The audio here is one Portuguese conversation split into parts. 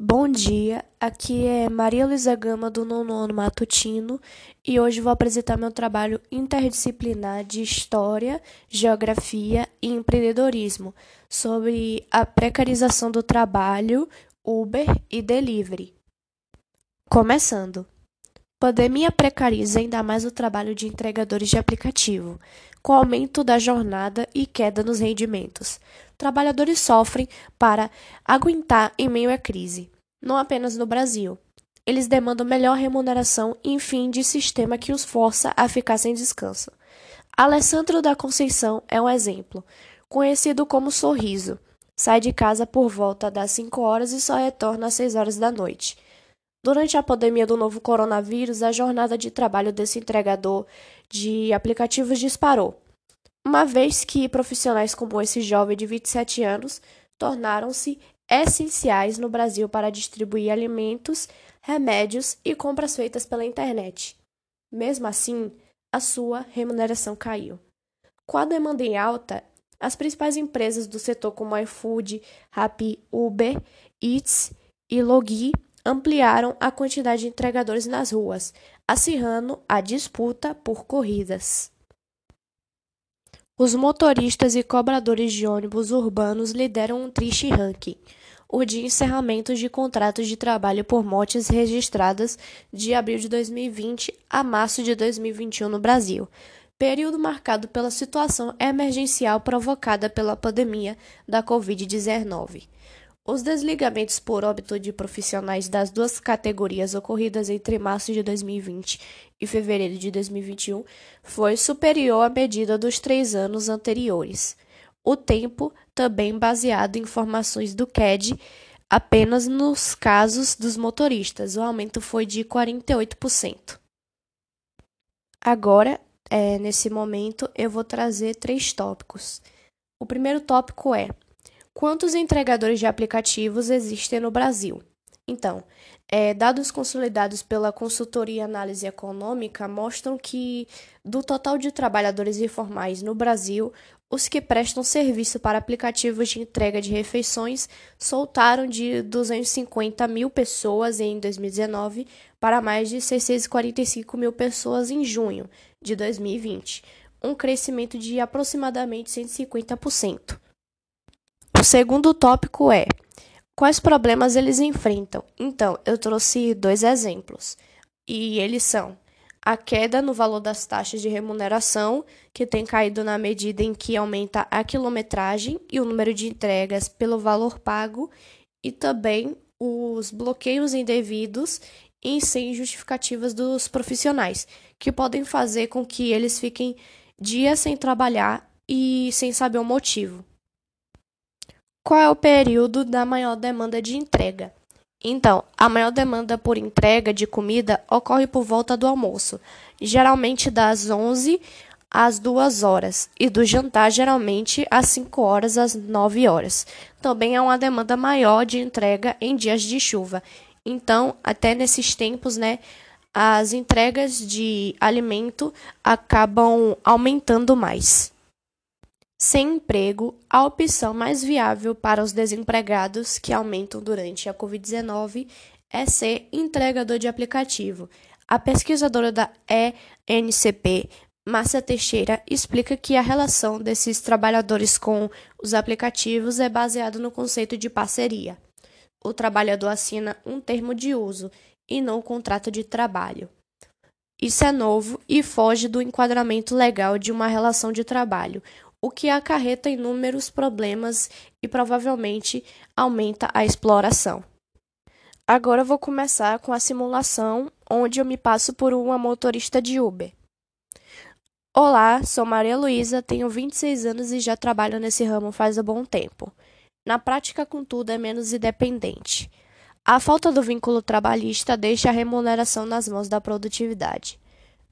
Bom dia, aqui é Maria Luísa Gama do nono ano matutino e hoje vou apresentar meu trabalho interdisciplinar de História, Geografia e Empreendedorismo sobre a precarização do trabalho, Uber e Delivery. Começando. Pandemia precariza ainda mais o trabalho de entregadores de aplicativo, com aumento da jornada e queda nos rendimentos. Trabalhadores sofrem para aguentar em meio à crise, não apenas no Brasil. Eles demandam melhor remuneração e fim de sistema que os força a ficar sem descanso. Alessandro da Conceição é um exemplo, conhecido como Sorriso. Sai de casa por volta das 5 horas e só retorna às 6 horas da noite. Durante a pandemia do novo coronavírus, a jornada de trabalho desse entregador de aplicativos disparou, uma vez que profissionais como esse jovem de 27 anos tornaram-se essenciais no Brasil para distribuir alimentos, remédios e compras feitas pela internet. Mesmo assim, a sua remuneração caiu. Com a demanda em alta, as principais empresas do setor como iFood, Rappi, Uber, Eats e Logi ampliaram a quantidade de entregadores nas ruas, acirrando a disputa por corridas. Os motoristas e cobradores de ônibus urbanos lideram um triste ranking, o de encerramentos de contratos de trabalho por mortes registradas de abril de 2020 a março de 2021 no Brasil, período marcado pela situação emergencial provocada pela pandemia da Covid-19. Os desligamentos por óbito de profissionais das duas categorias ocorridas entre março de 2020 e fevereiro de 2021 foi superior à medida dos três anos anteriores. O tempo, também baseado em informações do CAD, apenas nos casos dos motoristas, o aumento foi de 48%. Agora, é, nesse momento, eu vou trazer três tópicos. O primeiro tópico é Quantos entregadores de aplicativos existem no Brasil? Então, é, dados consolidados pela consultoria Análise Econômica mostram que, do total de trabalhadores informais no Brasil, os que prestam serviço para aplicativos de entrega de refeições soltaram de 250 mil pessoas em 2019 para mais de 645 mil pessoas em junho de 2020, um crescimento de aproximadamente 150%. O segundo tópico é quais problemas eles enfrentam. Então, eu trouxe dois exemplos, e eles são a queda no valor das taxas de remuneração, que tem caído na medida em que aumenta a quilometragem e o número de entregas pelo valor pago, e também os bloqueios indevidos e sem justificativas dos profissionais, que podem fazer com que eles fiquem dias sem trabalhar e sem saber o motivo. Qual é o período da maior demanda de entrega? Então, a maior demanda por entrega de comida ocorre por volta do almoço, geralmente das 11 às 2 horas, e do jantar, geralmente às 5 horas às 9 horas. Também há uma demanda maior de entrega em dias de chuva. Então, até nesses tempos, né, as entregas de alimento acabam aumentando mais. Sem emprego, a opção mais viável para os desempregados que aumentam durante a Covid-19 é ser entregador de aplicativo. A pesquisadora da ENCP, Márcia Teixeira, explica que a relação desses trabalhadores com os aplicativos é baseada no conceito de parceria. O trabalhador assina um termo de uso e não um contrato de trabalho. Isso é novo e foge do enquadramento legal de uma relação de trabalho, o que acarreta inúmeros problemas e provavelmente aumenta a exploração. Agora vou começar com a simulação onde eu me passo por uma motorista de Uber. Olá, sou Maria Luísa, tenho 26 anos e já trabalho nesse ramo faz um bom tempo. Na prática, contudo, é menos independente. A falta do vínculo trabalhista deixa a remuneração nas mãos da produtividade.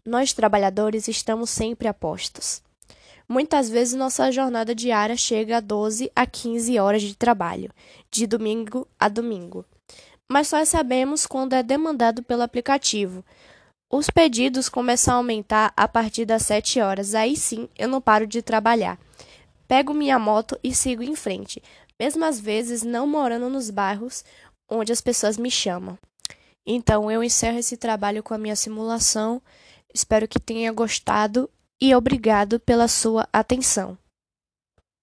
Nós, trabalhadores, estamos sempre a postos. Muitas vezes nossa jornada diária chega a 12 a 15 horas de trabalho, de domingo a domingo. Mas só sabemos quando é demandado pelo aplicativo. Os pedidos começam a aumentar a partir das 7 horas, aí sim eu não paro de trabalhar. Pego minha moto e sigo em frente, mesmo às vezes não morando nos bairros onde as pessoas me chamam. Então, eu encerro esse trabalho com a minha simulação. Espero que tenha gostado e obrigado pela sua atenção.